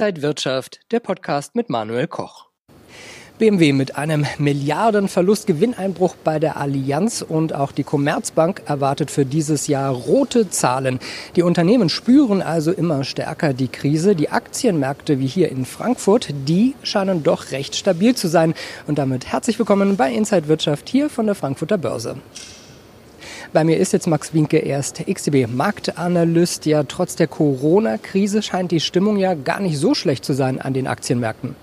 Inside Wirtschaft, der Podcast mit Manuel Koch. BMW mit einem Milliardenverlust Gewinneinbruch bei der Allianz und auch die Commerzbank erwartet für dieses Jahr rote Zahlen. Die Unternehmen spüren also immer stärker die Krise. Die Aktienmärkte wie hier in Frankfurt, die scheinen doch recht stabil zu sein. Und damit herzlich willkommen bei Inside Wirtschaft hier von der Frankfurter Börse. Bei mir ist jetzt Max Winke erst XTB-Marktanalyst. Ja, trotz der Corona-Krise scheint die Stimmung ja gar nicht so schlecht zu sein an den Aktienmärkten.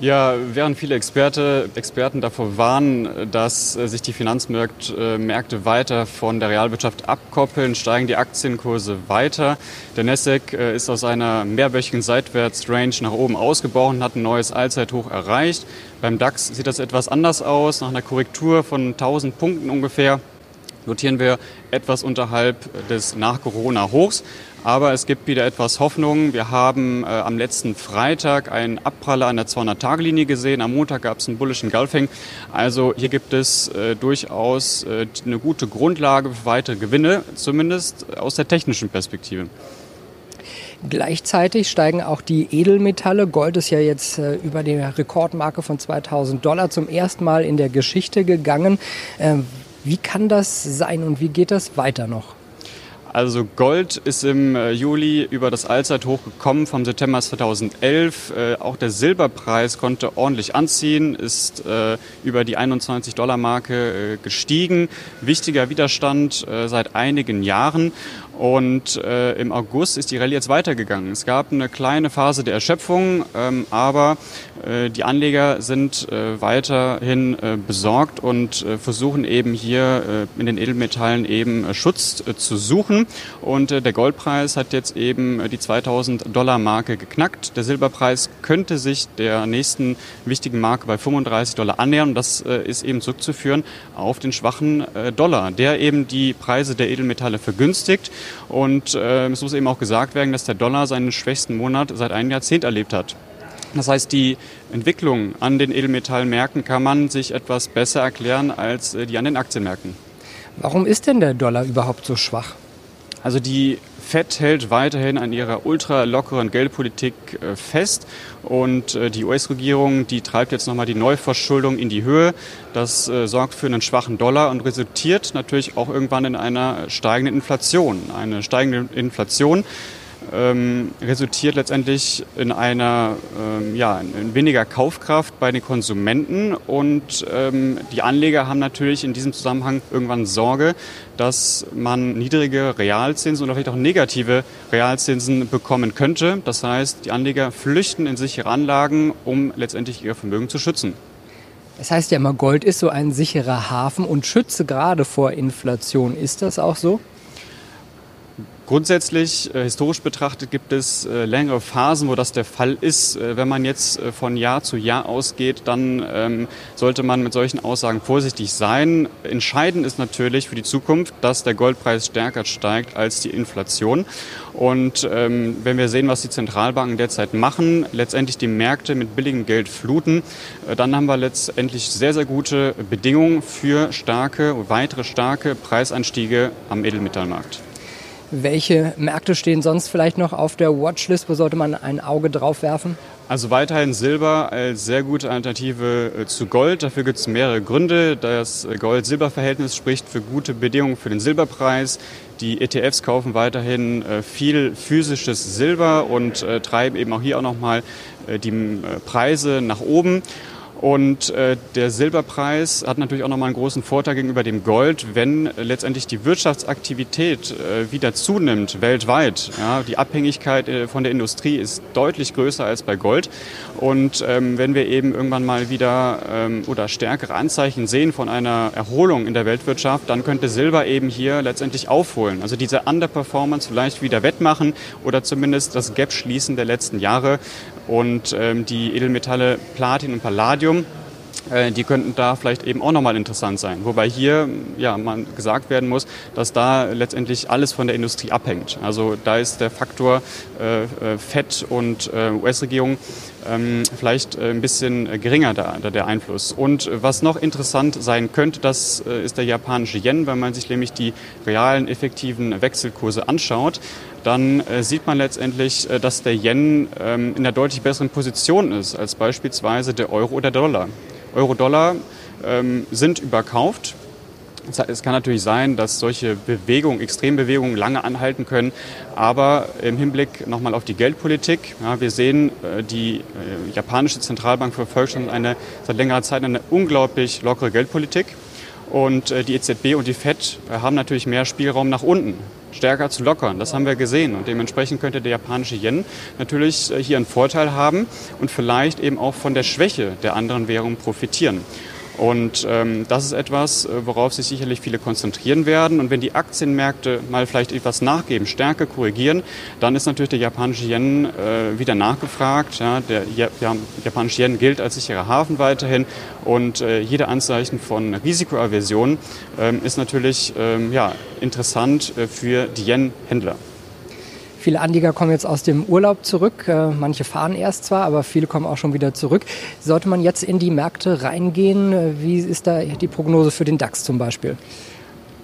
Ja, während viele Experte, Experten davor warnen, dass äh, sich die Finanzmärkte äh, weiter von der Realwirtschaft abkoppeln, steigen die Aktienkurse weiter. Der Nasdaq äh, ist aus einer mehrwöchigen Seitwärtsrange nach oben ausgebrochen und hat ein neues Allzeithoch erreicht. Beim DAX sieht das etwas anders aus. Nach einer Korrektur von 1000 Punkten ungefähr notieren wir etwas unterhalb des Nach-Corona-Hochs. Aber es gibt wieder etwas Hoffnung. Wir haben äh, am letzten Freitag einen Abpraller an der 200-Tage-Linie gesehen. Am Montag gab es einen bullischen Gulfing. Also hier gibt es äh, durchaus äh, eine gute Grundlage für weitere Gewinne, zumindest aus der technischen Perspektive. Gleichzeitig steigen auch die Edelmetalle. Gold ist ja jetzt äh, über die Rekordmarke von 2000 Dollar zum ersten Mal in der Geschichte gegangen. Ähm, wie kann das sein und wie geht das weiter noch? Also Gold ist im äh, Juli über das Allzeithoch gekommen vom September 2011. Äh, auch der Silberpreis konnte ordentlich anziehen, ist äh, über die 21 Dollar Marke gestiegen. Wichtiger Widerstand seit einigen Jahren. Und im August ist die Rallye jetzt weitergegangen. Es gab eine kleine Phase der Erschöpfung, ähm, aber die Anleger sind weiterhin besorgt und versuchen eben hier in den Edelmetallen eben Schutz zu suchen. Und äh, der Goldpreis hat jetzt eben äh, die 2000 Dollar Marke geknackt. Der Silberpreis könnte sich der nächsten wichtigen Marke bei 35 Dollar annähern. Und das äh, ist eben zurückzuführen auf den schwachen Dollar, der eben die Preise der Edelmetalle vergünstigt. Und es muss eben auch gesagt werden, dass der Dollar seinen schwächsten Monat seit einem Jahrzehnt erlebt hat. Das heißt, die Entwicklung an den Edelmetallmärkten kann man sich etwas besser erklären als die an den Aktienmärkten. Warum ist denn der Dollar überhaupt so schwach? Also die FED hält weiterhin an ihrer ultra lockeren Geldpolitik äh, fest und äh, die US-Regierung, die treibt jetzt nochmal die Neuverschuldung in die Höhe. Das äh, sorgt für einen schwachen Dollar und resultiert natürlich auch irgendwann in einer steigenden Inflation. Eine steigende Inflation ähm, resultiert letztendlich in einer ähm, ja, in weniger Kaufkraft bei den Konsumenten und ähm, die Anleger haben natürlich in diesem Zusammenhang irgendwann Sorge, dass man niedrige Realzinsen oder vielleicht auch negative Realzinsen bekommen könnte. Das heißt, die Anleger flüchten in sichere Anlagen, um letztendlich ihr Vermögen zu schützen. Es heißt ja immer, Gold ist so ein sicherer Hafen und schütze gerade vor Inflation. Ist das auch so? Grundsätzlich, äh, historisch betrachtet, gibt es äh, längere Phasen, wo das der Fall ist. Äh, wenn man jetzt äh, von Jahr zu Jahr ausgeht, dann ähm, sollte man mit solchen Aussagen vorsichtig sein. Entscheidend ist natürlich für die Zukunft, dass der Goldpreis stärker steigt als die Inflation. Und ähm, wenn wir sehen, was die Zentralbanken derzeit machen, letztendlich die Märkte mit billigem Geld fluten, äh, dann haben wir letztendlich sehr, sehr gute Bedingungen für starke, weitere starke Preisanstiege am Edelmetallmarkt. Welche Märkte stehen sonst vielleicht noch auf der Watchlist? Wo sollte man ein Auge drauf werfen? Also weiterhin Silber als sehr gute Alternative äh, zu Gold. Dafür gibt es mehrere Gründe. Das Gold-Silber-Verhältnis spricht für gute Bedingungen für den Silberpreis. Die ETFs kaufen weiterhin äh, viel physisches Silber und äh, treiben eben auch hier auch nochmal die Preise nach oben. Und äh, der Silberpreis hat natürlich auch nochmal einen großen Vorteil gegenüber dem Gold, wenn letztendlich die Wirtschaftsaktivität äh, wieder zunimmt weltweit. Ja, die Abhängigkeit äh, von der Industrie ist deutlich größer als bei Gold. Und ähm, wenn wir eben irgendwann mal wieder ähm, oder stärkere Anzeichen sehen von einer Erholung in der Weltwirtschaft, dann könnte Silber eben hier letztendlich aufholen. Also diese Underperformance vielleicht wieder wettmachen oder zumindest das Gap schließen der letzten Jahre. Und ähm, die Edelmetalle Platin und Palladium äh, die könnten da vielleicht eben auch nochmal interessant sein. Wobei hier ja, man gesagt werden muss, dass da letztendlich alles von der Industrie abhängt. Also da ist der Faktor äh, äh FED und äh, US-Regierung ähm, vielleicht äh, ein bisschen geringer da, der Einfluss. Und was noch interessant sein könnte, das ist der japanische Yen, wenn man sich nämlich die realen effektiven Wechselkurse anschaut dann äh, sieht man letztendlich, äh, dass der Yen ähm, in einer deutlich besseren Position ist als beispielsweise der Euro oder der Dollar. Euro-Dollar ähm, sind überkauft. Es kann natürlich sein, dass solche Bewegungen, Extrembewegungen lange anhalten können, aber im Hinblick nochmal auf die Geldpolitik, ja, wir sehen, äh, die äh, japanische Zentralbank verfolgt schon eine, seit längerer Zeit eine unglaublich lockere Geldpolitik und äh, die EZB und die FED haben natürlich mehr Spielraum nach unten stärker zu lockern. Das haben wir gesehen. Und dementsprechend könnte der japanische Yen natürlich äh, hier einen Vorteil haben und vielleicht eben auch von der Schwäche der anderen Währungen profitieren. Und ähm, das ist etwas, äh, worauf sich sicherlich viele konzentrieren werden. Und wenn die Aktienmärkte mal vielleicht etwas nachgeben, stärker korrigieren, dann ist natürlich der japanische Yen äh, wieder nachgefragt. Ja, der ja, japanische Yen gilt als sicherer Hafen weiterhin. Und äh, jede Anzeichen von Risikoaversion ähm, ist natürlich ähm, ja, interessant äh, für die Yen-Händler. Viele Anleger kommen jetzt aus dem Urlaub zurück. Äh, manche fahren erst zwar, aber viele kommen auch schon wieder zurück. Sollte man jetzt in die Märkte reingehen? Äh, wie ist da die Prognose für den DAX zum Beispiel?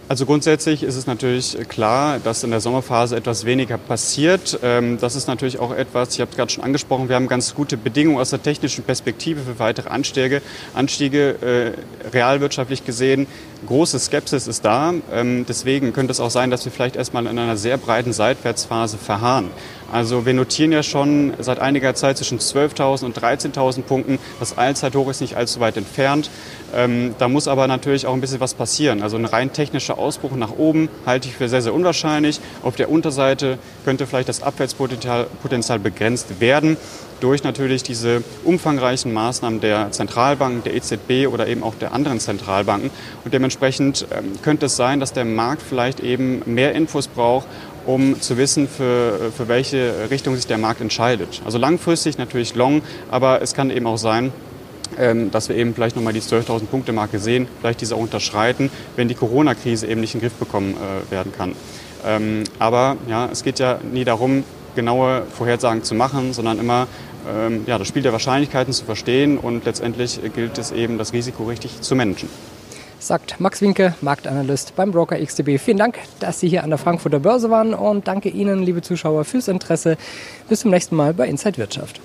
Also grundsätzlich ist es natürlich klar, dass in der Sommerphase etwas weniger passiert. Ähm, das ist natürlich auch etwas, ich habe es gerade schon angesprochen, wir haben ganz gute Bedingungen aus der technischen Perspektive für weitere Anstiege. Anstiege äh, realwirtschaftlich gesehen, große Skepsis ist da. Ähm, deswegen könnte es auch sein, dass wir vielleicht erstmal in einer sehr breiten Seitwärtsphase verharren. Also wir notieren ja schon seit einiger Zeit zwischen 12.000 und 13.000 Punkten. Das Allzeithoch ist nicht allzu weit entfernt. Ähm, da muss aber natürlich auch ein bisschen was passieren. Also ein rein technischer Ausbruch nach oben halte ich für sehr, sehr unwahrscheinlich. Auf der Unterseite könnte vielleicht das Abwärtspotenzial Potenzial begrenzt werden durch natürlich diese umfangreichen Maßnahmen der Zentralbanken, der EZB oder eben auch der anderen Zentralbanken. Und dementsprechend ähm, könnte es sein, dass der Markt vielleicht eben mehr Infos braucht, um zu wissen, für, für welche Richtung sich der Markt entscheidet. Also langfristig natürlich long, aber es kann eben auch sein, ähm, dass wir eben vielleicht nochmal die 12.000 Punkte Marke sehen, vielleicht diese auch unterschreiten, wenn die Corona-Krise eben nicht in den Griff bekommen äh, werden kann. Ähm, aber ja, es geht ja nie darum, genaue Vorhersagen zu machen, sondern immer ähm, ja, das Spiel der Wahrscheinlichkeiten zu verstehen und letztendlich gilt es eben, das Risiko richtig zu managen sagt Max Winke, Marktanalyst beim Broker XTB. Vielen Dank, dass Sie hier an der Frankfurter Börse waren und danke Ihnen, liebe Zuschauer, fürs Interesse. Bis zum nächsten Mal bei Inside Wirtschaft.